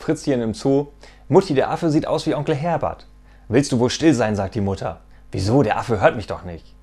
Fritzchen im Zoo. Mutti, der Affe sieht aus wie Onkel Herbert. Willst du wohl still sein, sagt die Mutter. Wieso, der Affe hört mich doch nicht.